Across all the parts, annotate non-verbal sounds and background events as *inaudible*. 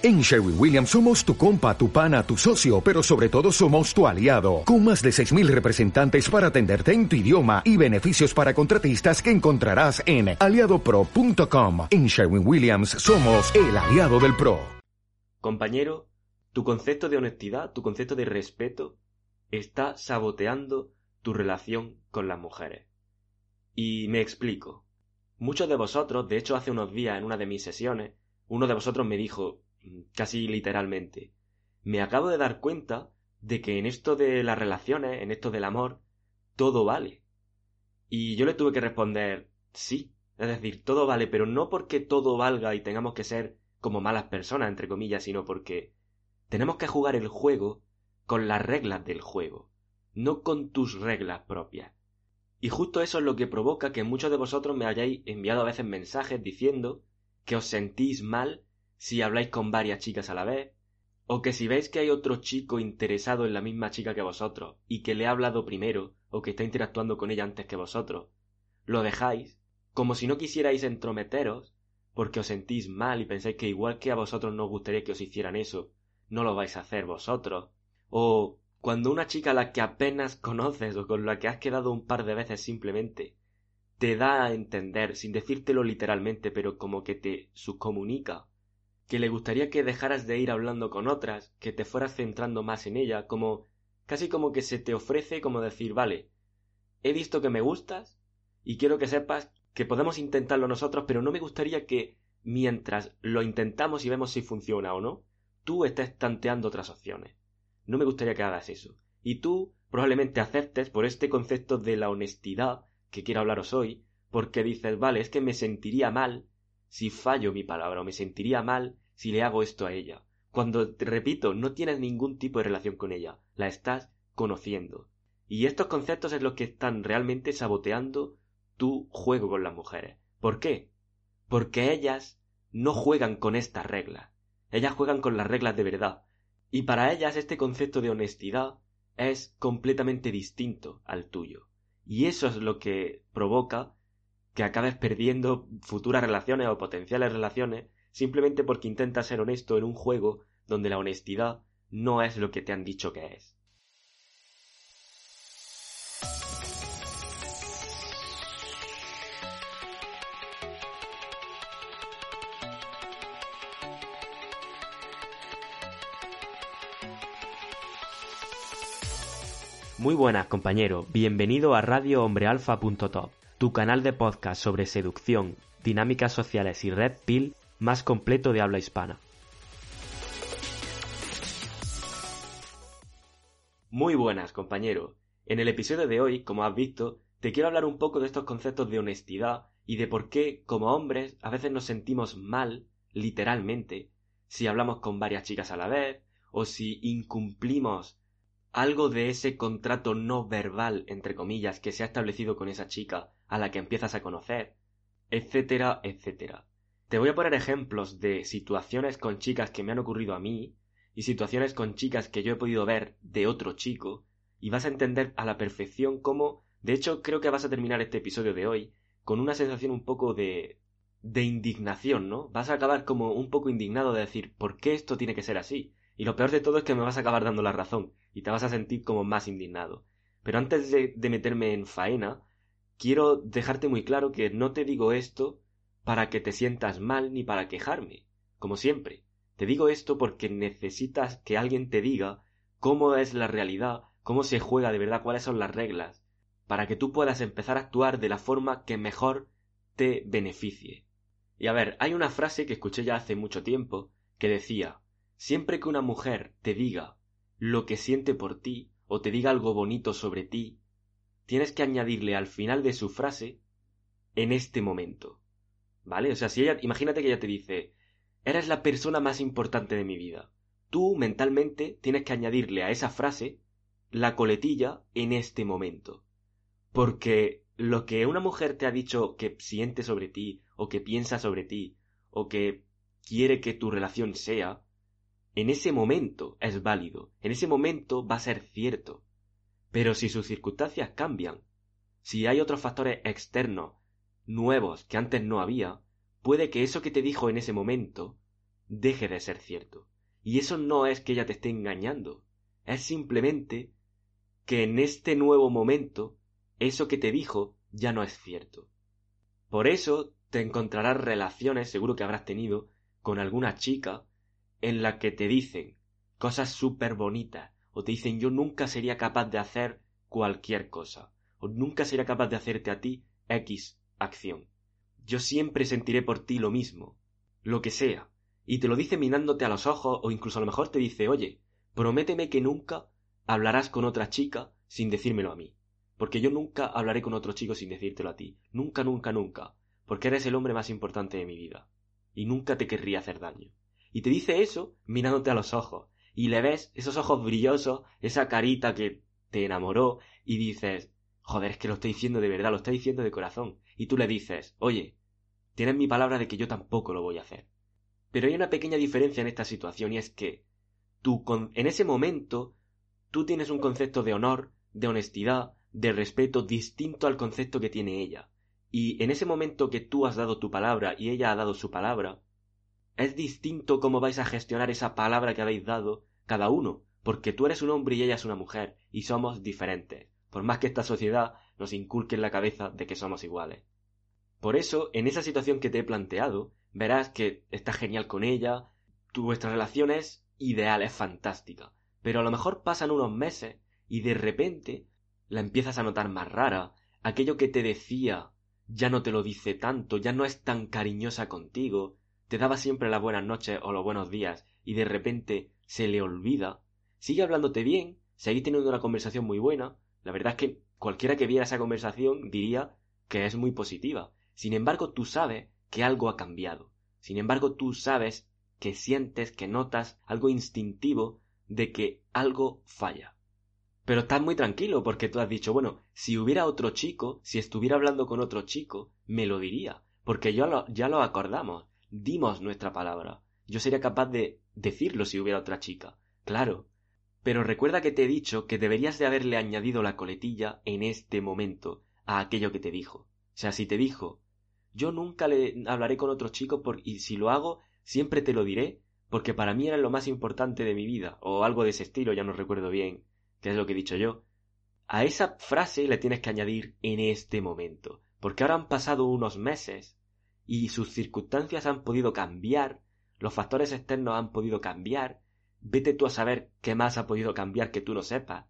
En Sherwin Williams somos tu compa, tu pana, tu socio, pero sobre todo somos tu aliado, con más de 6.000 representantes para atenderte en tu idioma y beneficios para contratistas que encontrarás en aliadopro.com. En Sherwin Williams somos el aliado del PRO. Compañero, tu concepto de honestidad, tu concepto de respeto, está saboteando tu relación con las mujeres. Y me explico. Muchos de vosotros, de hecho hace unos días en una de mis sesiones, uno de vosotros me dijo, casi literalmente, me acabo de dar cuenta de que en esto de las relaciones, en esto del amor, todo vale. Y yo le tuve que responder, sí, es decir, todo vale, pero no porque todo valga y tengamos que ser como malas personas, entre comillas, sino porque tenemos que jugar el juego con las reglas del juego, no con tus reglas propias. Y justo eso es lo que provoca que muchos de vosotros me hayáis enviado a veces mensajes diciendo que os sentís mal si habláis con varias chicas a la vez, o que si veis que hay otro chico interesado en la misma chica que vosotros y que le ha hablado primero o que está interactuando con ella antes que vosotros, lo dejáis como si no quisierais entrometeros porque os sentís mal y pensáis que igual que a vosotros no os gustaría que os hicieran eso, no lo vais a hacer vosotros, o cuando una chica a la que apenas conoces o con la que has quedado un par de veces simplemente te da a entender, sin decírtelo literalmente, pero como que te subcomunica, que le gustaría que dejaras de ir hablando con otras, que te fueras centrando más en ella, como casi como que se te ofrece como decir, vale, he visto que me gustas y quiero que sepas que podemos intentarlo nosotros, pero no me gustaría que mientras lo intentamos y vemos si funciona o no, tú estés tanteando otras opciones. No me gustaría que hagas eso. Y tú probablemente aceptes por este concepto de la honestidad que quiero hablaros hoy, porque dices, vale, es que me sentiría mal si fallo mi palabra o me sentiría mal si le hago esto a ella. Cuando, te repito, no tienes ningún tipo de relación con ella, la estás conociendo. Y estos conceptos es lo que están realmente saboteando tu juego con las mujeres. ¿Por qué? Porque ellas no juegan con estas reglas. Ellas juegan con las reglas de verdad. Y para ellas este concepto de honestidad es completamente distinto al tuyo. Y eso es lo que provoca que acabes perdiendo futuras relaciones o potenciales relaciones simplemente porque intentas ser honesto en un juego donde la honestidad no es lo que te han dicho que es. Muy buenas, compañero. Bienvenido a radiohombrealfa.top tu canal de podcast sobre seducción, dinámicas sociales y red pill más completo de habla hispana. Muy buenas, compañero. En el episodio de hoy, como has visto, te quiero hablar un poco de estos conceptos de honestidad y de por qué, como hombres, a veces nos sentimos mal, literalmente, si hablamos con varias chicas a la vez, o si incumplimos algo de ese contrato no verbal, entre comillas, que se ha establecido con esa chica a la que empiezas a conocer, etcétera, etcétera. Te voy a poner ejemplos de situaciones con chicas que me han ocurrido a mí y situaciones con chicas que yo he podido ver de otro chico y vas a entender a la perfección cómo, de hecho creo que vas a terminar este episodio de hoy con una sensación un poco de de indignación, ¿no? Vas a acabar como un poco indignado de decir, ¿por qué esto tiene que ser así? Y lo peor de todo es que me vas a acabar dando la razón y te vas a sentir como más indignado. Pero antes de, de meterme en faena, quiero dejarte muy claro que no te digo esto para que te sientas mal ni para quejarme, como siempre. Te digo esto porque necesitas que alguien te diga cómo es la realidad, cómo se juega de verdad, cuáles son las reglas, para que tú puedas empezar a actuar de la forma que mejor te beneficie. Y a ver, hay una frase que escuché ya hace mucho tiempo que decía Siempre que una mujer te diga lo que siente por ti o te diga algo bonito sobre ti, tienes que añadirle al final de su frase en este momento. ¿Vale? O sea, si ella, imagínate que ella te dice, eres la persona más importante de mi vida. Tú mentalmente tienes que añadirle a esa frase la coletilla en este momento. Porque lo que una mujer te ha dicho que siente sobre ti, o que piensa sobre ti, o que quiere que tu relación sea, en ese momento es válido, en ese momento va a ser cierto. Pero si sus circunstancias cambian, si hay otros factores externos, nuevos, que antes no había, puede que eso que te dijo en ese momento deje de ser cierto. Y eso no es que ella te esté engañando, es simplemente que en este nuevo momento eso que te dijo ya no es cierto. Por eso te encontrarás relaciones, seguro que habrás tenido, con alguna chica en la que te dicen cosas súper bonitas, o te dicen yo nunca sería capaz de hacer cualquier cosa, o nunca sería capaz de hacerte a ti X acción. Yo siempre sentiré por ti lo mismo, lo que sea, y te lo dice mirándote a los ojos, o incluso a lo mejor te dice, oye, prométeme que nunca hablarás con otra chica sin decírmelo a mí, porque yo nunca hablaré con otro chico sin decírtelo a ti, nunca, nunca, nunca, porque eres el hombre más importante de mi vida, y nunca te querría hacer daño. Y te dice eso mirándote a los ojos, y le ves esos ojos brillosos, esa carita que te enamoró, y dices, joder, es que lo estoy diciendo de verdad, lo estoy diciendo de corazón. Y tú le dices, oye, tienes mi palabra de que yo tampoco lo voy a hacer. Pero hay una pequeña diferencia en esta situación y es que tú en ese momento tú tienes un concepto de honor, de honestidad, de respeto distinto al concepto que tiene ella. Y en ese momento que tú has dado tu palabra y ella ha dado su palabra, es distinto cómo vais a gestionar esa palabra que habéis dado cada uno, porque tú eres un hombre y ella es una mujer, y somos diferentes. Por más que esta sociedad nos inculque en la cabeza de que somos iguales. Por eso, en esa situación que te he planteado, verás que estás genial con ella, tu vuestra relación es ideal, es fantástica, pero a lo mejor pasan unos meses y de repente la empiezas a notar más rara, aquello que te decía ya no te lo dice tanto, ya no es tan cariñosa contigo, te daba siempre las buenas noches o los buenos días y de repente se le olvida, sigue hablándote bien, seguís teniendo una conversación muy buena, la verdad es que cualquiera que viera esa conversación diría que es muy positiva. Sin embargo, tú sabes que algo ha cambiado. Sin embargo, tú sabes que sientes, que notas algo instintivo de que algo falla. Pero estás muy tranquilo porque tú has dicho, bueno, si hubiera otro chico, si estuviera hablando con otro chico, me lo diría, porque ya lo, ya lo acordamos, dimos nuestra palabra. Yo sería capaz de decirlo si hubiera otra chica. Claro, pero recuerda que te he dicho que deberías de haberle añadido la coletilla en este momento a aquello que te dijo. O sea, si te dijo, yo nunca le hablaré con otro chico y si lo hago, siempre te lo diré, porque para mí era lo más importante de mi vida, o algo de ese estilo, ya no recuerdo bien qué es lo que he dicho yo. A esa frase le tienes que añadir en este momento, porque ahora han pasado unos meses y sus circunstancias han podido cambiar, los factores externos han podido cambiar, Vete tú a saber qué más ha podido cambiar que tú no sepas.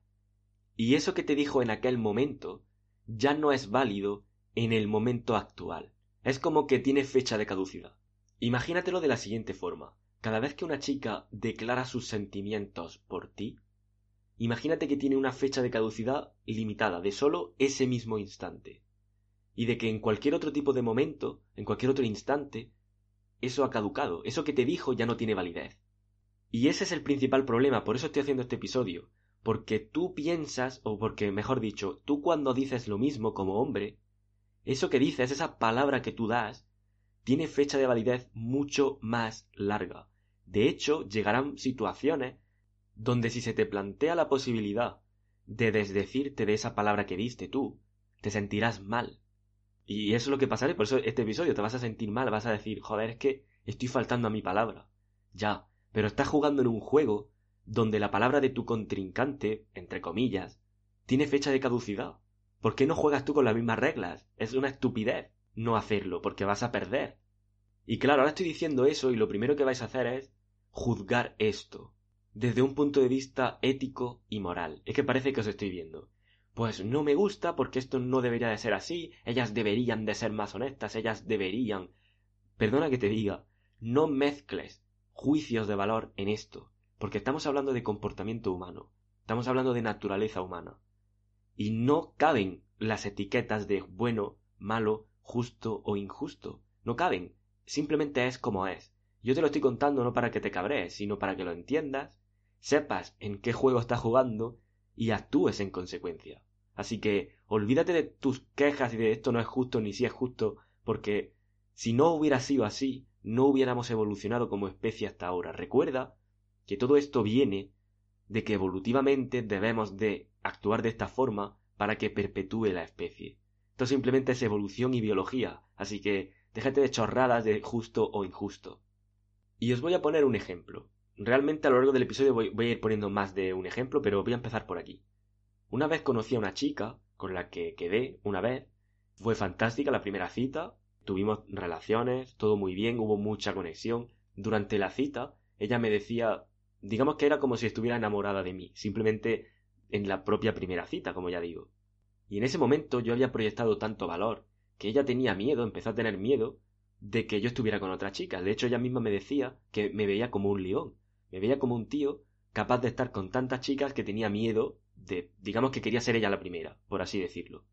Y eso que te dijo en aquel momento ya no es válido en el momento actual. Es como que tiene fecha de caducidad. Imagínatelo de la siguiente forma. Cada vez que una chica declara sus sentimientos por ti, imagínate que tiene una fecha de caducidad limitada de solo ese mismo instante. Y de que en cualquier otro tipo de momento, en cualquier otro instante, eso ha caducado, eso que te dijo ya no tiene validez. Y ese es el principal problema, por eso estoy haciendo este episodio. Porque tú piensas, o porque, mejor dicho, tú cuando dices lo mismo como hombre, eso que dices, esa palabra que tú das, tiene fecha de validez mucho más larga. De hecho, llegarán situaciones donde si se te plantea la posibilidad de desdecirte de esa palabra que diste tú, te sentirás mal. Y eso es lo que pasará, por eso este episodio te vas a sentir mal, vas a decir, joder, es que estoy faltando a mi palabra. Ya, pero estás jugando en un juego donde la palabra de tu contrincante, entre comillas, tiene fecha de caducidad. ¿Por qué no juegas tú con las mismas reglas? Es una estupidez no hacerlo, porque vas a perder. Y claro, ahora estoy diciendo eso y lo primero que vais a hacer es juzgar esto, desde un punto de vista ético y moral. Es que parece que os estoy viendo. Pues no me gusta porque esto no debería de ser así, ellas deberían de ser más honestas, ellas deberían. Perdona que te diga, no mezcles juicios de valor en esto, porque estamos hablando de comportamiento humano, estamos hablando de naturaleza humana, y no caben las etiquetas de bueno, malo, justo o injusto, no caben, simplemente es como es. Yo te lo estoy contando no para que te cabrees, sino para que lo entiendas, sepas en qué juego estás jugando y actúes en consecuencia. Así que olvídate de tus quejas y de esto no es justo ni si es justo, porque si no hubiera sido así, no hubiéramos evolucionado como especie hasta ahora. Recuerda que todo esto viene de que evolutivamente debemos de actuar de esta forma para que perpetúe la especie. Esto simplemente es evolución y biología, así que déjate de chorradas de justo o injusto. Y os voy a poner un ejemplo. Realmente a lo largo del episodio voy, a ir poniendo más de un ejemplo, pero voy a empezar por aquí. Una vez conocí a una chica con la que quedé una vez. Fue fantástica la primera cita, tuvimos relaciones, todo muy bien, hubo mucha conexión. Durante la cita, ella me decía, digamos que era como si estuviera enamorada de mí, simplemente en la propia primera cita, como ya digo. Y en ese momento yo había proyectado tanto valor que ella tenía miedo, empezó a tener miedo de que yo estuviera con otra chica. De hecho, ella misma me decía que me veía como un león, me veía como un tío capaz de estar con tantas chicas que tenía miedo de, digamos que quería ser ella la primera, por así decirlo.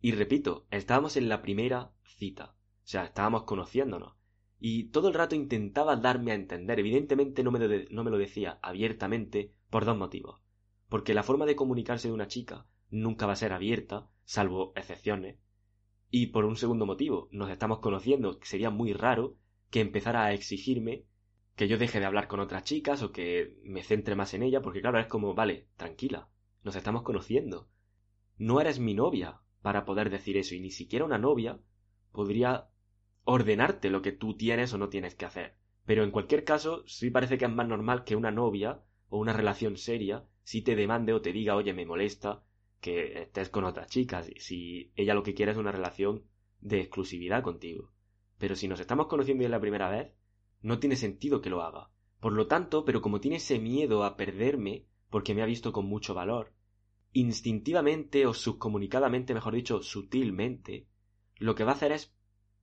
Y repito, estábamos en la primera cita, o sea, estábamos conociéndonos. Y todo el rato intentaba darme a entender, evidentemente no me, no me lo decía abiertamente por dos motivos. Porque la forma de comunicarse de una chica nunca va a ser abierta, salvo excepciones, y por un segundo motivo, nos estamos conociendo, sería muy raro que empezara a exigirme que yo deje de hablar con otras chicas o que me centre más en ella, porque claro, es como, vale, tranquila, nos estamos conociendo. No eres mi novia para poder decir eso, y ni siquiera una novia podría ordenarte lo que tú tienes o no tienes que hacer. Pero en cualquier caso, sí parece que es más normal que una novia o una relación seria si te demande o te diga, oye, me molesta que estés con otras chicas, si ella lo que quiere es una relación de exclusividad contigo. Pero si nos estamos conociendo y es la primera vez, no tiene sentido que lo haga. Por lo tanto, pero como tiene ese miedo a perderme, porque me ha visto con mucho valor, instintivamente o subcomunicadamente, mejor dicho, sutilmente, lo que va a hacer es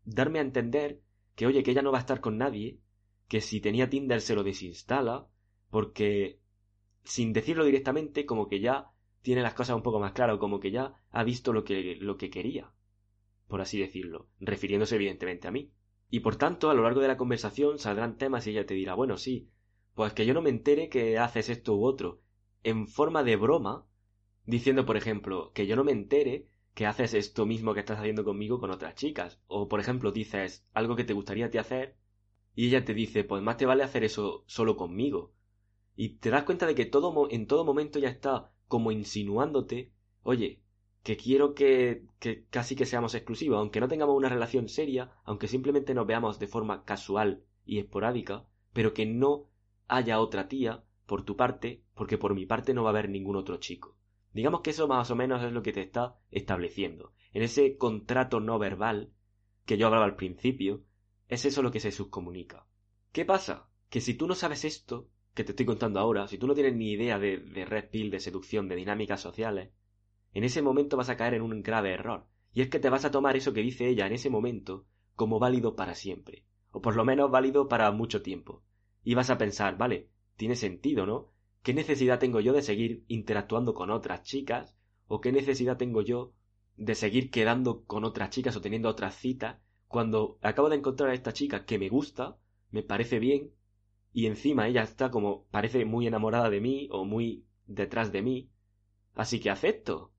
darme a entender que, oye, que ella no va a estar con nadie, que si tenía Tinder se lo desinstala, porque, sin decirlo directamente, como que ya tiene las cosas un poco más claras, como que ya ha visto lo que, lo que quería, por así decirlo, refiriéndose evidentemente a mí. Y por tanto, a lo largo de la conversación saldrán temas y ella te dirá, bueno, sí, pues que yo no me entere que haces esto u otro, en forma de broma, diciendo, por ejemplo, que yo no me entere que haces esto mismo que estás haciendo conmigo con otras chicas. O, por ejemplo, dices algo que te gustaría ti hacer y ella te dice, pues más te vale hacer eso solo conmigo. Y te das cuenta de que todo, en todo momento ya está como insinuándote, oye, que quiero que, que casi que seamos exclusivos, aunque no tengamos una relación seria, aunque simplemente nos veamos de forma casual y esporádica, pero que no haya otra tía por tu parte, porque por mi parte no va a haber ningún otro chico. Digamos que eso más o menos es lo que te está estableciendo. En ese contrato no verbal que yo hablaba al principio, es eso lo que se subcomunica. ¿Qué pasa? Que si tú no sabes esto, que te estoy contando ahora, si tú no tienes ni idea de, de red pill, de seducción, de dinámicas sociales, en ese momento vas a caer en un grave error. Y es que te vas a tomar eso que dice ella en ese momento como válido para siempre. O por lo menos válido para mucho tiempo. Y vas a pensar, vale, tiene sentido, ¿no? ¿Qué necesidad tengo yo de seguir interactuando con otras chicas? ¿O qué necesidad tengo yo de seguir quedando con otras chicas o teniendo otras citas cuando acabo de encontrar a esta chica que me gusta, me parece bien, y encima ella está como parece muy enamorada de mí o muy detrás de mí, así que acepto.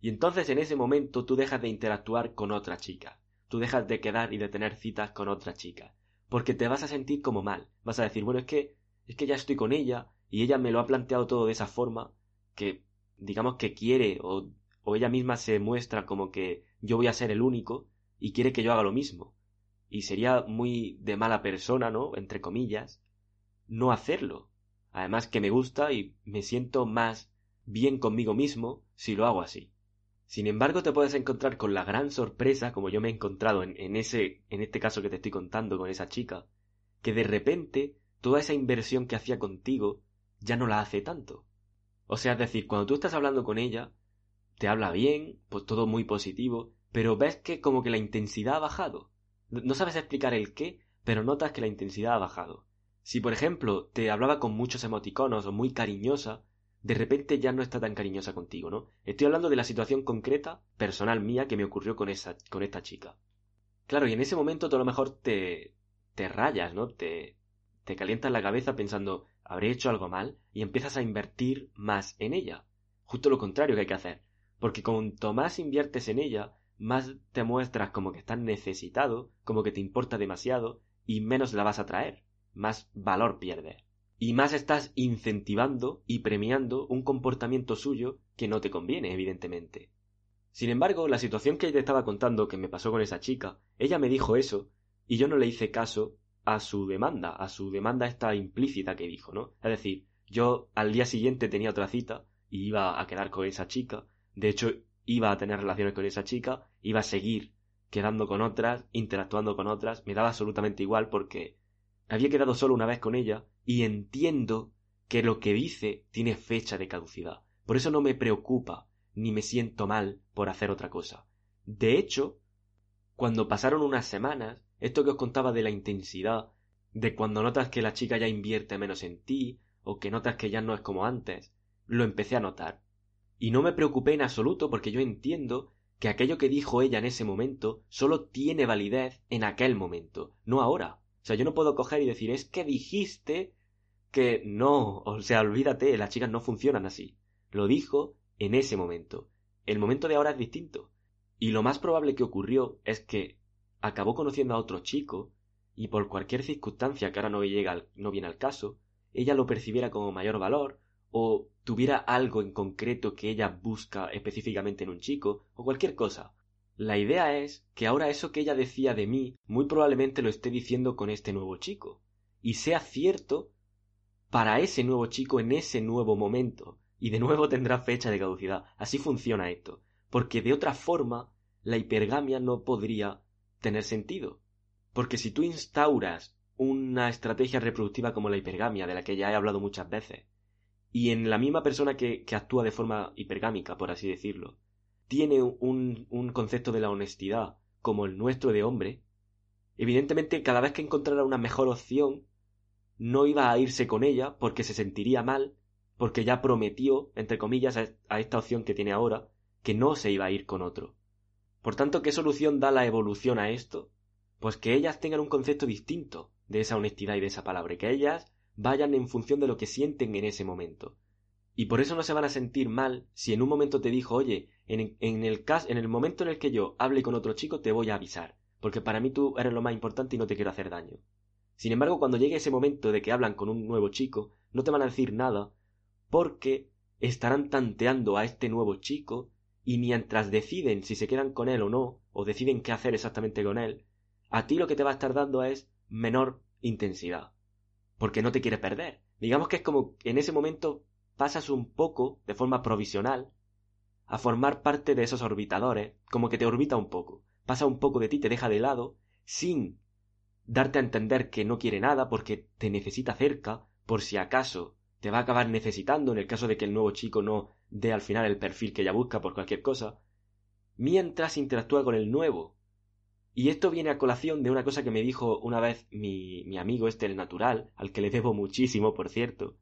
Y entonces en ese momento tú dejas de interactuar con otra chica, tú dejas de quedar y de tener citas con otra chica, porque te vas a sentir como mal, vas a decir, bueno, es que es que ya estoy con ella y ella me lo ha planteado todo de esa forma que digamos que quiere o, o ella misma se muestra como que yo voy a ser el único y quiere que yo haga lo mismo. Y sería muy de mala persona, ¿no? entre comillas, no hacerlo. Además que me gusta y me siento más bien conmigo mismo si lo hago así. Sin embargo, te puedes encontrar con la gran sorpresa, como yo me he encontrado en, en ese, en este caso que te estoy contando con esa chica, que de repente toda esa inversión que hacía contigo ya no la hace tanto. O sea, es decir, cuando tú estás hablando con ella, te habla bien, pues todo muy positivo, pero ves que como que la intensidad ha bajado. No sabes explicar el qué, pero notas que la intensidad ha bajado. Si, por ejemplo, te hablaba con muchos emoticonos o muy cariñosa, de repente ya no está tan cariñosa contigo, ¿no? Estoy hablando de la situación concreta, personal mía, que me ocurrió con, esa, con esta chica. Claro, y en ese momento tú a lo mejor te, te rayas, ¿no? Te, te calientas la cabeza pensando, habré hecho algo mal, y empiezas a invertir más en ella. Justo lo contrario que hay que hacer. Porque cuanto más inviertes en ella, más te muestras como que estás necesitado, como que te importa demasiado, y menos la vas a traer más valor pierde. Y más estás incentivando y premiando un comportamiento suyo que no te conviene, evidentemente. Sin embargo, la situación que te estaba contando que me pasó con esa chica, ella me dijo eso, y yo no le hice caso a su demanda, a su demanda esta implícita que dijo, ¿no? Es decir, yo al día siguiente tenía otra cita y iba a quedar con esa chica. De hecho, iba a tener relaciones con esa chica, iba a seguir quedando con otras, interactuando con otras, me daba absolutamente igual porque había quedado solo una vez con ella y entiendo que lo que dice tiene fecha de caducidad. Por eso no me preocupa ni me siento mal por hacer otra cosa. De hecho, cuando pasaron unas semanas, esto que os contaba de la intensidad, de cuando notas que la chica ya invierte menos en ti, o que notas que ya no es como antes, lo empecé a notar. Y no me preocupé en absoluto porque yo entiendo que aquello que dijo ella en ese momento solo tiene validez en aquel momento, no ahora. O sea, yo no puedo coger y decir, es que dijiste que no, o sea, olvídate, las chicas no funcionan así. Lo dijo en ese momento. El momento de ahora es distinto. Y lo más probable que ocurrió es que acabó conociendo a otro chico y por cualquier circunstancia que ahora no llega no viene al caso, ella lo percibiera como mayor valor o tuviera algo en concreto que ella busca específicamente en un chico, o cualquier cosa. La idea es que ahora eso que ella decía de mí muy probablemente lo esté diciendo con este nuevo chico, y sea cierto para ese nuevo chico en ese nuevo momento, y de nuevo tendrá fecha de caducidad. Así funciona esto, porque de otra forma la hipergamia no podría tener sentido. Porque si tú instauras una estrategia reproductiva como la hipergamia, de la que ya he hablado muchas veces, y en la misma persona que, actúa de forma hipergámica, por así decirlo, tiene un, un concepto de la honestidad como el nuestro de hombre, evidentemente cada vez que encontrara una mejor opción, no iba a irse con ella porque se sentiría mal, porque ya prometió, entre comillas, a esta opción que tiene ahora, que no se iba a ir con otro. Por tanto, ¿qué solución da la evolución a esto? Pues que ellas tengan un concepto distinto de esa honestidad y de esa palabra, que ellas vayan en función de lo que sienten en ese momento. Y por eso no se van a sentir mal si en un momento te dijo, oye, en, en el caso, en el momento en el que yo hable con otro chico, te voy a avisar, porque para mí tú eres lo más importante y no te quiero hacer daño. Sin embargo, cuando llegue ese momento de que hablan con un nuevo chico, no te van a decir nada, porque estarán tanteando a este nuevo chico, y mientras deciden si se quedan con él o no, o deciden qué hacer exactamente con él, a ti lo que te va a estar dando es menor intensidad porque no te quiere perder. Digamos que es como en ese momento pasas un poco, de forma provisional, a formar parte de esos orbitadores, como que te orbita un poco, pasa un poco de ti, te deja de lado, sin darte a entender que no quiere nada porque te necesita cerca, por si acaso te va a acabar necesitando en el caso de que el nuevo chico no dé al final el perfil que ella busca por cualquier cosa, mientras interactúa con el nuevo, y esto viene a colación de una cosa que me dijo una vez mi, mi amigo este, el natural, al que le debo muchísimo, por cierto.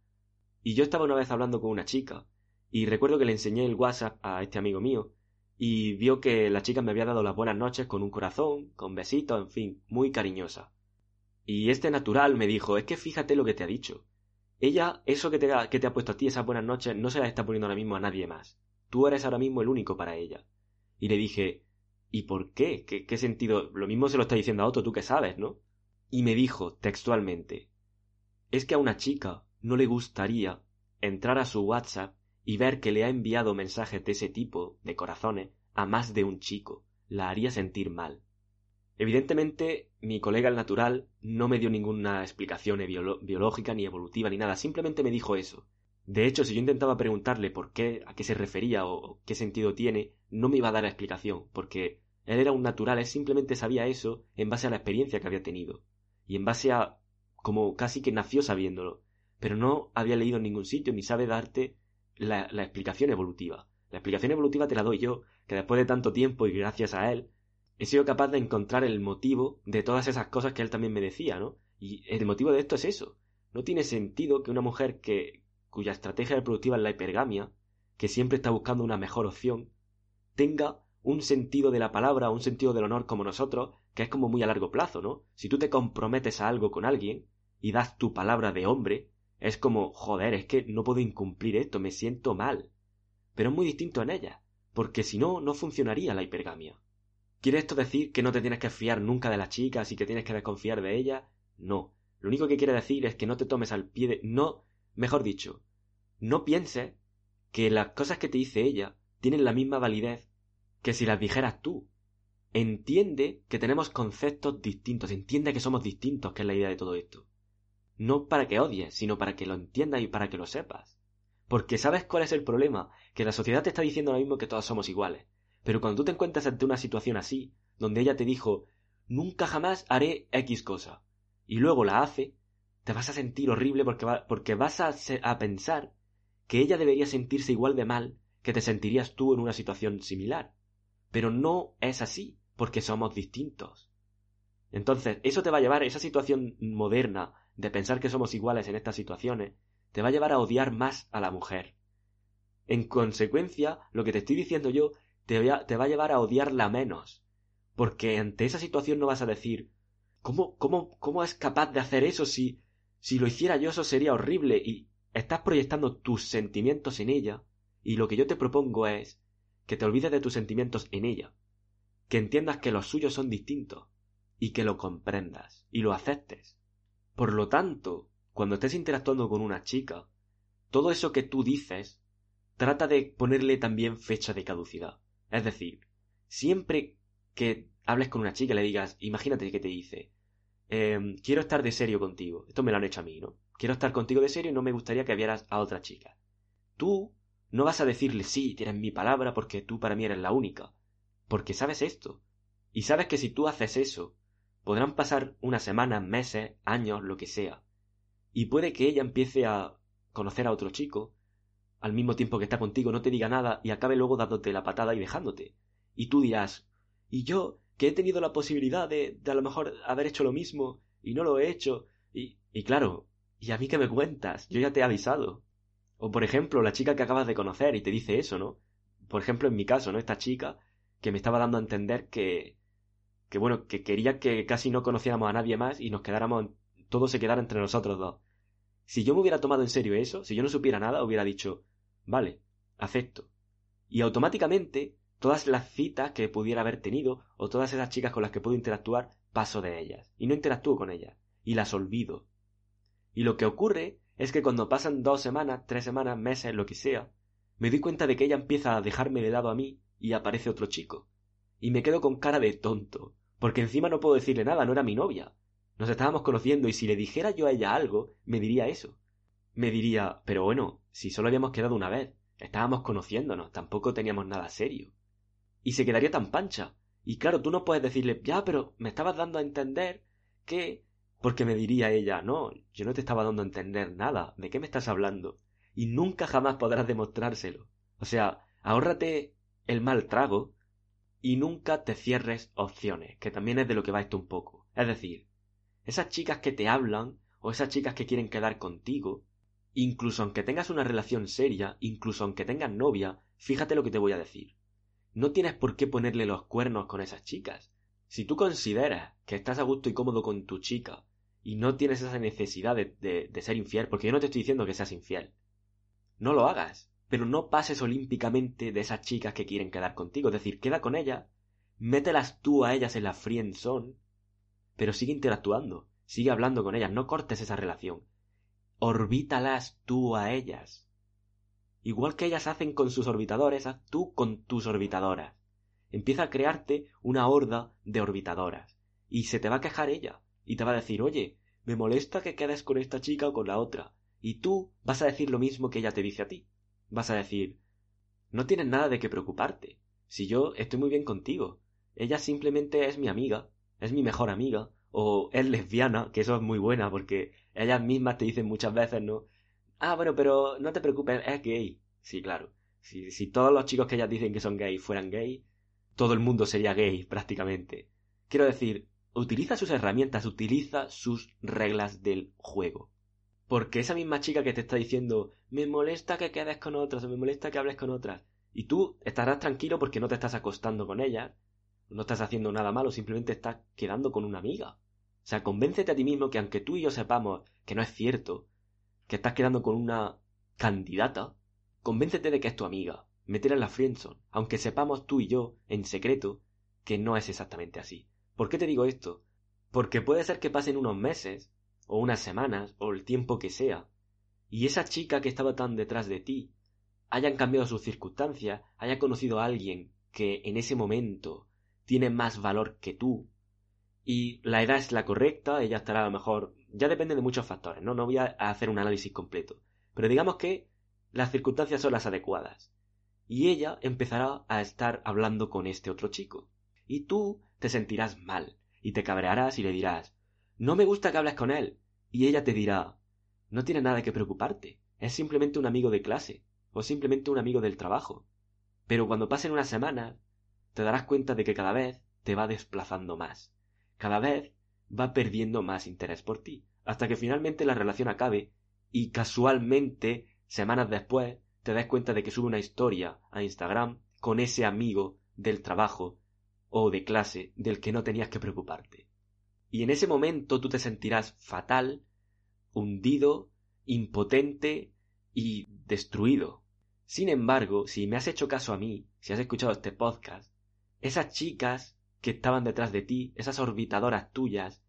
Y yo estaba una vez hablando con una chica, y recuerdo que le enseñé el WhatsApp a este amigo mío, y vio que la chica me había dado las buenas noches con un corazón, con besitos, en fin, muy cariñosa. Y este natural me dijo, es que fíjate lo que te ha dicho. Ella, eso que te, ha, que te ha puesto a ti esas buenas noches, no se las está poniendo ahora mismo a nadie más. Tú eres ahora mismo el único para ella. Y le dije, ¿Y por qué? qué? sentido? Lo mismo se lo está diciendo a otro, tú que sabes, ¿no? Y me dijo textualmente, es que a una chica no le gustaría entrar a su WhatsApp y ver que le ha enviado mensajes de ese tipo, de corazones, a más de un chico. La haría sentir mal. Evidentemente, mi colega el natural no me dio ninguna explicación biológica ni evolutiva ni nada, simplemente me dijo eso. De hecho, si yo intentaba preguntarle por qué, a qué se refería o qué sentido tiene, no me iba a dar explicación, porque él era un natural, él simplemente sabía eso en base a la experiencia que había tenido. Y en base a... como casi que nació sabiéndolo. Pero no había leído en ningún sitio ni sabe darte la, la explicación evolutiva. La explicación evolutiva te la doy yo, que después de tanto tiempo y gracias a él, he sido capaz de encontrar el motivo de todas esas cosas que él también me decía, ¿no? Y el motivo de esto es eso. No tiene sentido que una mujer que cuya estrategia reproductiva es la hipergamia, que siempre está buscando una mejor opción, tenga un sentido de la palabra, un sentido del honor como nosotros, que es como muy a largo plazo, ¿no? Si tú te comprometes a algo con alguien y das tu palabra de hombre, es como, joder, es que no puedo incumplir esto, me siento mal. Pero es muy distinto en ella, porque si no, no funcionaría la hipergamia. ¿Quiere esto decir que no te tienes que fiar nunca de las chicas y que tienes que desconfiar de ellas? No. Lo único que quiere decir es que no te tomes al pie de... No, mejor dicho, no pienses que las cosas que te dice ella tienen la misma validez que si las dijeras tú. entiende que tenemos conceptos distintos, entiende que somos distintos, que es la idea de todo esto. No para que odies, sino para que lo entiendas y para que lo sepas. Porque sabes cuál es el problema, que la sociedad te está diciendo ahora mismo que todos somos iguales. Pero cuando tú te encuentras ante una situación así, donde ella te dijo, nunca jamás haré X cosa, y luego la hace, te vas a sentir horrible porque, porque vas a, a pensar que ella debería sentirse igual de mal que te sentirías tú en una situación similar. Pero no es así, porque somos distintos. Entonces, eso te va a llevar, esa situación moderna de pensar que somos iguales en estas situaciones, te va a llevar a odiar más a la mujer. En consecuencia, lo que te estoy diciendo yo te, te va a llevar a odiarla menos. Porque ante esa situación no vas a decir, ¿cómo, cómo, cómo es capaz de hacer eso si, si lo hiciera yo eso sería horrible? Y estás proyectando tus sentimientos en ella, y lo que yo te propongo es que te olvides de tus sentimientos en ella, que entiendas que los suyos son distintos, y que lo comprendas, y lo aceptes. Por lo tanto, cuando estés interactuando con una chica, todo eso que tú dices, trata de ponerle también fecha de caducidad. Es decir, siempre que hables con una chica le digas, imagínate que te dice, em, quiero estar de serio contigo. Esto me lo han hecho a mí, ¿no? Quiero estar contigo de serio y no me gustaría que vieras a otra chica. Tú no vas a decirle sí, tienes mi palabra porque tú para mí eres la única. Porque sabes esto. Y sabes que si tú haces eso, podrán pasar unas semanas, meses, años, lo que sea. Y puede que ella empiece a conocer a otro chico, al mismo tiempo que está contigo, no te diga nada y acabe luego dándote la patada y dejándote. Y tú dirás, y yo, que he tenido la posibilidad de, de a lo mejor haber hecho lo mismo y no lo he hecho. Y, y claro, ¿y a mí qué me cuentas? Yo ya te he avisado. O por ejemplo, la chica que acabas de conocer y te dice eso, ¿no? Por ejemplo, en mi caso, ¿no? Esta chica que me estaba dando a entender que, que bueno, que quería que casi no conociéramos a nadie más y nos quedáramos, todo se quedara entre nosotros dos. Si yo me hubiera tomado en serio eso, si yo no supiera nada, hubiera dicho, vale, acepto. Y automáticamente, todas las citas que pudiera haber tenido, o todas esas chicas con las que puedo interactuar, paso de ellas. Y no interactúo con ellas. Y las olvido. Y lo que ocurre es que cuando pasan dos semanas, tres semanas, meses, lo que sea, me doy cuenta de que ella empieza a dejarme de lado a mí y aparece otro chico. Y me quedo con cara de tonto, porque encima no puedo decirle nada, no era mi novia. Nos estábamos conociendo y si le dijera yo a ella algo, me diría eso. Me diría, pero bueno, si solo habíamos quedado una vez, estábamos conociéndonos, tampoco teníamos nada serio. Y se quedaría tan pancha. Y claro, tú no puedes decirle, ya, pero me estabas dando a entender que porque me diría ella, no, yo no te estaba dando a entender nada, ¿de qué me estás hablando? Y nunca jamás podrás demostrárselo. O sea, ahórrate el mal trago y nunca te cierres opciones, que también es de lo que va esto un poco. Es decir, esas chicas que te hablan o esas chicas que quieren quedar contigo, incluso aunque tengas una relación seria, incluso aunque tengas novia, fíjate lo que te voy a decir. No tienes por qué ponerle los cuernos con esas chicas. Si tú consideras que estás a gusto y cómodo con tu chica y no tienes esa necesidad de, ser infiel, porque yo no te estoy diciendo que seas infiel. No lo hagas, pero no pases olímpicamente de esas chicas que quieren quedar contigo. Es decir, queda con ellas, mételas tú a ellas en la friend zone, pero sigue interactuando, sigue hablando con ellas, no cortes esa relación. Orbítalas tú a ellas. Igual que ellas hacen con sus orbitadores, haz tú con tus orbitadoras. Empieza a crearte una horda de orbitadoras. Y se te va a quejar ella y te va a decir, oye, me molesta que quedes con esta chica o con la otra. Y tú vas a decir lo mismo que ella te dice a ti. Vas a decir, no tienes nada de qué preocuparte. Si yo estoy muy bien contigo. Ella simplemente es mi amiga, es mi mejor amiga, o es lesbiana, que eso es muy buena porque ellas mismas te dicen muchas veces, ¿no? Ah, bueno, pero no te preocupes, es gay. Sí, claro. Si, si todos los chicos que ellas dicen que son gay fueran gay, todo el mundo sería gay prácticamente. Quiero decir, utiliza sus herramientas, utiliza sus reglas del juego. Porque esa misma chica que te está diciendo, me molesta que quedes con otras o me molesta que hables con otras, y tú estarás tranquilo porque no te estás acostando con ellas, no estás haciendo nada malo, simplemente estás quedando con una amiga. O sea, convéncete a ti mismo que aunque tú y yo sepamos que no es cierto, que estás quedando con una candidata, convéncete de que es tu amiga, métela en la friendzone, aunque sepamos tú y yo, en secreto, que no es exactamente así. ¿Por qué te digo esto? Porque puede ser que pasen unos meses, o unas semanas, o el tiempo que sea, y esa chica que estaba tan detrás de ti hayan cambiado sus circunstancias, haya conocido a alguien que en ese momento tiene más valor que tú y la edad es la correcta, ella estará a lo mejor, ya depende de muchos factores, ¿no? No voy a hacer un análisis completo, pero digamos que las circunstancias son las adecuadas y ella empezará a estar hablando con este otro chico y tú te sentirás mal y te cabrearás y le dirás no me gusta que hables con él y ella te dirá no tiene nada que preocuparte, es simplemente un amigo de clase o simplemente un amigo del trabajo. Pero cuando pasen unas semanas, te darás cuenta de que cada vez te va desplazando más. Cada vez va perdiendo más interés por ti, hasta que finalmente la relación acabe y casualmente, semanas después, te das cuenta de que sube una historia a Instagram con ese amigo del trabajo o de clase del que no tenías que preocuparte. Y en ese momento tú te sentirás fatal, hundido, impotente y destruido. Sin embargo, si me has hecho caso a mí, si has escuchado este podcast, esas chicas que estaban detrás de ti, esas orbitadoras tuyas,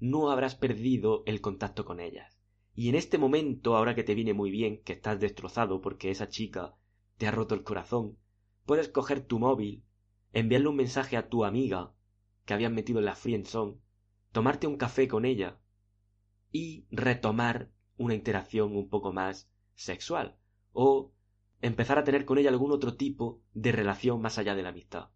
no habrás perdido el contacto con ellas. Y en este momento, ahora que te viene muy bien, que estás destrozado porque esa chica te ha roto el corazón, puedes coger tu móvil, enviarle un mensaje a tu amiga que habías metido en la friendzone, tomarte un café con ella y retomar una interacción un poco más sexual o empezar a tener con ella algún otro tipo de relación más allá de la amistad.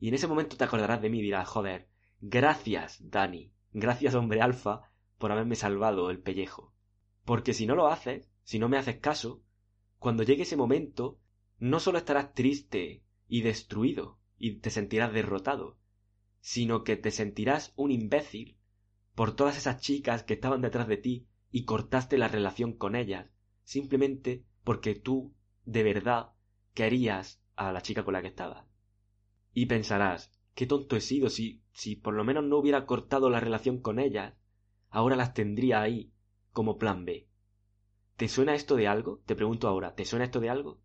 Y en ese momento te acordarás de mí y dirás, joder, gracias, Dani, gracias, hombre alfa, por haberme salvado el pellejo. Porque si no lo haces, si no me haces caso, cuando llegue ese momento, no solo estarás triste y destruido y te sentirás derrotado, sino que te sentirás un imbécil por todas esas chicas que estaban detrás de ti y cortaste la relación con ellas, simplemente porque tú de verdad querías a la chica con la que estabas. Y pensarás, qué tonto he sido si, si por lo menos no hubiera cortado la relación con ellas, ahora las tendría ahí como plan B. ¿Te suena esto de algo? Te pregunto ahora, ¿te suena esto de algo?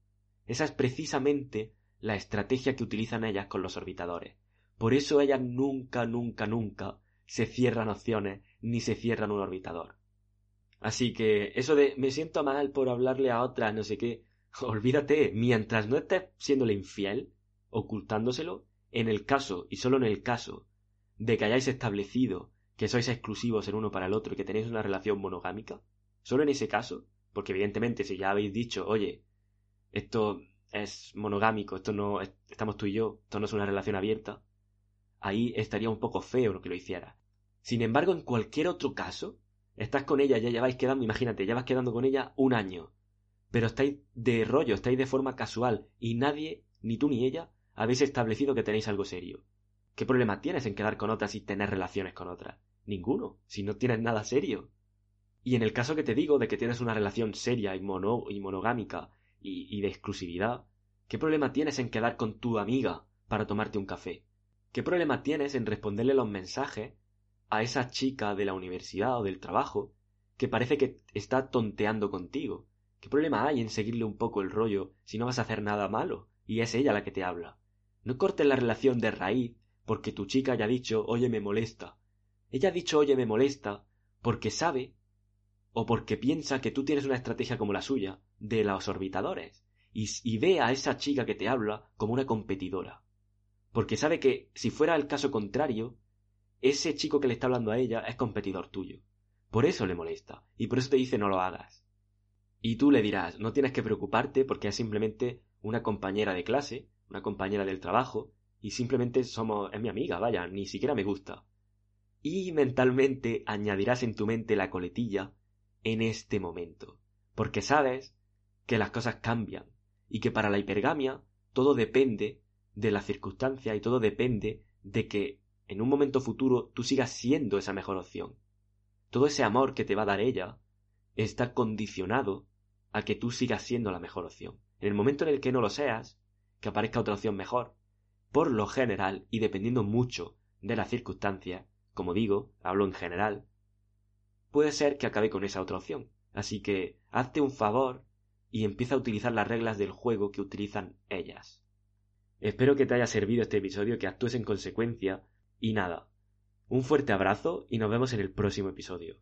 Esa es precisamente la estrategia que utilizan ellas con los orbitadores. Por eso ellas nunca, nunca, nunca se cierran opciones ni se cierran un orbitador. Así que eso de me siento mal por hablarle a otra, no sé qué, *laughs* olvídate, mientras no estés siéndole infiel, ocultándoselo, en el caso, y solo en el caso, de que hayáis establecido que sois exclusivos el uno para el otro y que tenéis una relación monogámica, solo en ese caso, porque evidentemente si ya habéis dicho, oye, esto es monogámico, esto no, estamos tú y yo, esto no es una relación abierta, ahí estaría un poco feo lo que lo hiciera. Sin embargo, en cualquier otro caso, estás con ella, ya lleváis quedando, imagínate, ya vas quedando con ella un año, pero estáis de rollo, estáis de forma casual y nadie, ni tú ni ella, habéis establecido que tenéis algo serio. ¿Qué problema tienes en quedar con otras y tener relaciones con otras? Ninguno, si no tienes nada serio. Y en el caso que te digo de que tienes una relación seria y, mono, y monogámica y, y de exclusividad, ¿qué problema tienes en quedar con tu amiga para tomarte un café? ¿Qué problema tienes en responderle los mensajes a esa chica de la universidad o del trabajo que parece que está tonteando contigo ¿Qué problema hay en seguirle un poco el rollo si no vas a hacer nada malo y es ella la que te habla? No cortes la relación de raíz porque tu chica haya dicho oye me molesta. Ella ha dicho oye me molesta porque sabe o porque piensa que tú tienes una estrategia como la suya de los orbitadores y, y ve a esa chica que te habla como una competidora. Porque sabe que si fuera el caso contrario, ese chico que le está hablando a ella es competidor tuyo. Por eso le molesta y por eso te dice no lo hagas. Y tú le dirás, no tienes que preocuparte porque es simplemente una compañera de clase, una compañera del trabajo, y simplemente somos, es mi amiga, vaya, ni siquiera me gusta. Y mentalmente añadirás en tu mente la coletilla en este momento, porque sabes que las cosas cambian y que para la hipergamia todo depende de la circunstancia y todo depende de que en un momento futuro tú sigas siendo esa mejor opción. Todo ese amor que te va a dar ella está condicionado a que tú sigas siendo la mejor opción. En el momento en el que no lo seas, que aparezca otra opción mejor, por lo general, y dependiendo mucho de las circunstancias, como digo, hablo en general, puede ser que acabe con esa otra opción. Así que hazte un favor y empieza a utilizar las reglas del juego que utilizan ellas. Espero que te haya servido este episodio, que actúes en consecuencia y nada. Un fuerte abrazo y nos vemos en el próximo episodio.